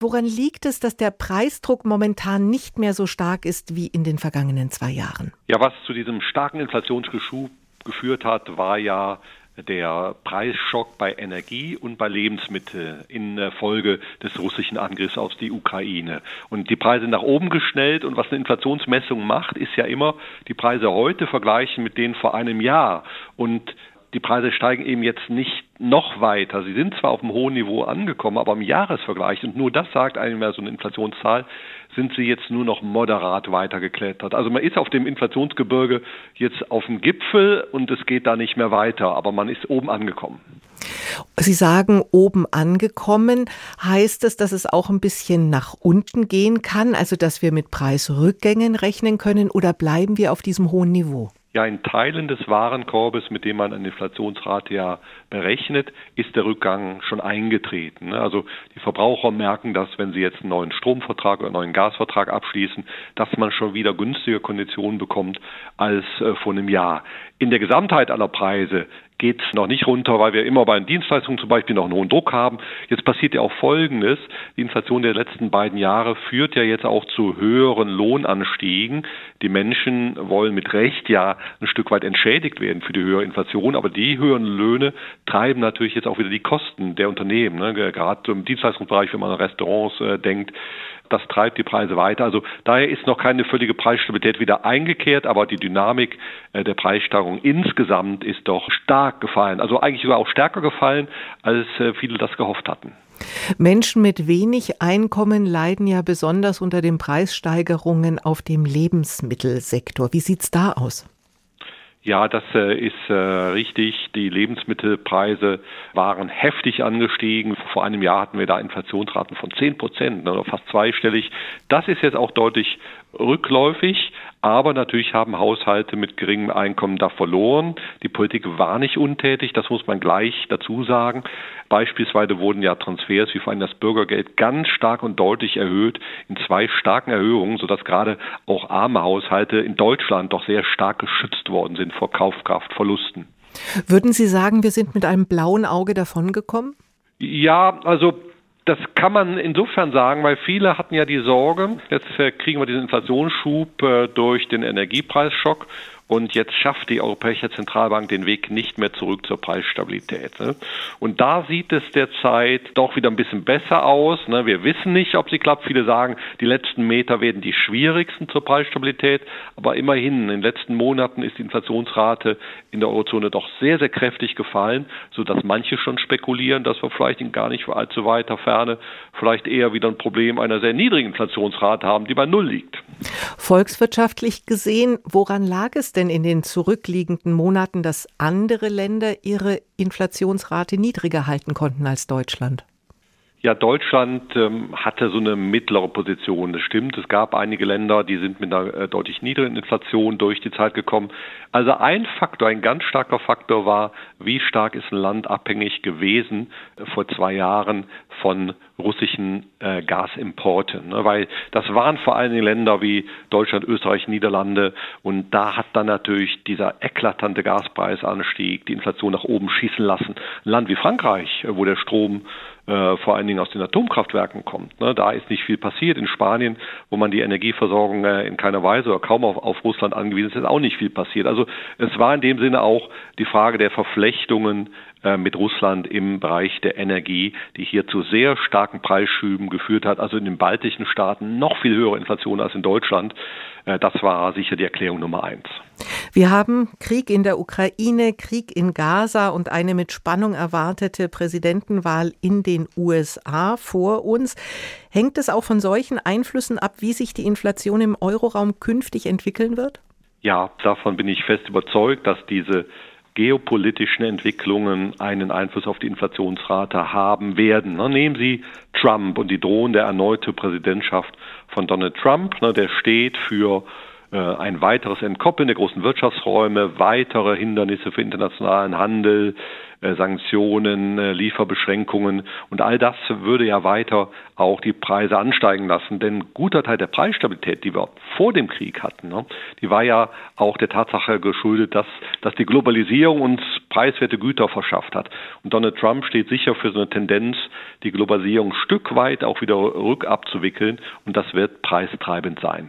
Woran liegt es, dass der Preisdruck momentan nicht mehr so stark ist wie in den vergangenen zwei Jahren? Ja, was zu diesem starken Inflationsgeschub geführt hat, war ja der Preisschock bei Energie und bei Lebensmitteln in Folge des russischen Angriffs auf die Ukraine. Und die Preise nach oben geschnellt und was eine Inflationsmessung macht, ist ja immer die Preise heute vergleichen mit denen vor einem Jahr. Und die Preise steigen eben jetzt nicht noch weiter. Sie sind zwar auf einem hohen Niveau angekommen, aber im Jahresvergleich, und nur das sagt eigentlich mehr so eine Inflationszahl, sind sie jetzt nur noch moderat weitergeklettert. Also man ist auf dem Inflationsgebirge jetzt auf dem Gipfel und es geht da nicht mehr weiter, aber man ist oben angekommen. Sie sagen oben angekommen. Heißt es, dass es auch ein bisschen nach unten gehen kann, also dass wir mit Preisrückgängen rechnen können oder bleiben wir auf diesem hohen Niveau? Ja, in Teilen des Warenkorbes, mit dem man eine Inflationsrate ja berechnet, ist der Rückgang schon eingetreten. Ne? Also die Verbraucher merken das, wenn sie jetzt einen neuen Stromvertrag oder einen neuen Gasvertrag abschließen, dass man schon wieder günstige Konditionen bekommt als äh, vor einem Jahr. In der Gesamtheit aller Preise geht noch nicht runter, weil wir immer bei den Dienstleistungen zum Beispiel noch einen hohen Druck haben. Jetzt passiert ja auch Folgendes. Die Inflation der letzten beiden Jahre führt ja jetzt auch zu höheren Lohnanstiegen. Die Menschen wollen mit Recht ja ein Stück weit entschädigt werden für die höhere Inflation, aber die höheren Löhne treiben natürlich jetzt auch wieder die Kosten der Unternehmen. Ne? Gerade im Dienstleistungsbereich, wenn man an Restaurants äh, denkt, das treibt die Preise weiter. Also daher ist noch keine völlige Preisstabilität wieder eingekehrt, aber die Dynamik äh, der Preissteigerung insgesamt ist doch stark gefallen. Also eigentlich sogar auch stärker gefallen, als äh, viele das gehofft hatten. Menschen mit wenig Einkommen leiden ja besonders unter den Preissteigerungen auf dem Lebensmittelsektor. Wie sieht's da aus? Ja, das äh, ist äh, richtig. Die Lebensmittelpreise waren heftig angestiegen. Vor einem Jahr hatten wir da Inflationsraten von 10 Prozent ne, fast zweistellig. Das ist jetzt auch deutlich rückläufig. Aber natürlich haben Haushalte mit geringem Einkommen da verloren. Die Politik war nicht untätig, das muss man gleich dazu sagen. Beispielsweise wurden ja Transfers wie vor allem das Bürgergeld ganz stark und deutlich erhöht, in zwei starken Erhöhungen, sodass gerade auch arme Haushalte in Deutschland doch sehr stark geschützt worden sind vor Kaufkraftverlusten. Würden Sie sagen, wir sind mit einem blauen Auge davongekommen? Ja, also das kann man insofern sagen, weil viele hatten ja die Sorge, jetzt äh, kriegen wir diesen Inflationsschub äh, durch den Energiepreisschock und jetzt schafft die Europäische Zentralbank den Weg nicht mehr zurück zur Preisstabilität. Ne? Und da sieht es derzeit doch wieder ein bisschen besser aus. Ne? Wir wissen nicht, ob sie klappt. Viele sagen, die letzten Meter werden die schwierigsten zur Preisstabilität. Aber immerhin, in den letzten Monaten ist die Inflationsrate in der Eurozone doch sehr, sehr kräftig gefallen, sodass manche schon spekulieren, dass wir vielleicht in gar nicht allzu weiter Ferne vielleicht eher wieder ein Problem einer sehr niedrigen Inflationsrate haben, die bei Null liegt. Volkswirtschaftlich gesehen, woran lag es denn in den zurückliegenden Monaten, dass andere Länder ihre Inflationsrate niedriger halten konnten als Deutschland? Ja, Deutschland ähm, hatte so eine mittlere Position. Das stimmt. Es gab einige Länder, die sind mit einer äh, deutlich niedrigen Inflation durch die Zeit gekommen. Also ein Faktor, ein ganz starker Faktor war, wie stark ist ein Land abhängig gewesen äh, vor zwei Jahren von russischen äh, Gasimporten. Ne? Weil das waren vor allem Länder wie Deutschland, Österreich, Niederlande. Und da hat dann natürlich dieser eklatante Gaspreisanstieg die Inflation nach oben schießen lassen. Ein Land wie Frankreich, äh, wo der Strom äh, vor allen Dingen aus den Atomkraftwerken kommt. Ne? Da ist nicht viel passiert. In Spanien, wo man die Energieversorgung äh, in keiner Weise oder kaum auf, auf Russland angewiesen ist, ist auch nicht viel passiert. Also es war in dem Sinne auch die Frage der Verflechtungen äh, mit Russland im Bereich der Energie, die hier zu sehr starken Preisschüben geführt hat. Also in den baltischen Staaten noch viel höhere Inflation als in Deutschland. Äh, das war sicher die Erklärung Nummer eins. Wir haben Krieg in der Ukraine, Krieg in Gaza und eine mit Spannung erwartete Präsidentenwahl in den USA vor uns. Hängt es auch von solchen Einflüssen ab, wie sich die Inflation im Euroraum künftig entwickeln wird? Ja, davon bin ich fest überzeugt, dass diese geopolitischen Entwicklungen einen Einfluss auf die Inflationsrate haben werden. Nehmen Sie Trump und die drohende erneute Präsidentschaft von Donald Trump. Der steht für ein weiteres Entkoppeln der großen Wirtschaftsräume, weitere Hindernisse für internationalen Handel, äh, Sanktionen, äh, Lieferbeschränkungen und all das würde ja weiter auch die Preise ansteigen lassen. Denn guter Teil der Preisstabilität, die wir vor dem Krieg hatten, ne, die war ja auch der Tatsache geschuldet, dass, dass die Globalisierung uns preiswerte Güter verschafft hat. Und Donald Trump steht sicher für so eine Tendenz, die Globalisierung ein Stück weit auch wieder rückabzuwickeln und das wird preistreibend sein.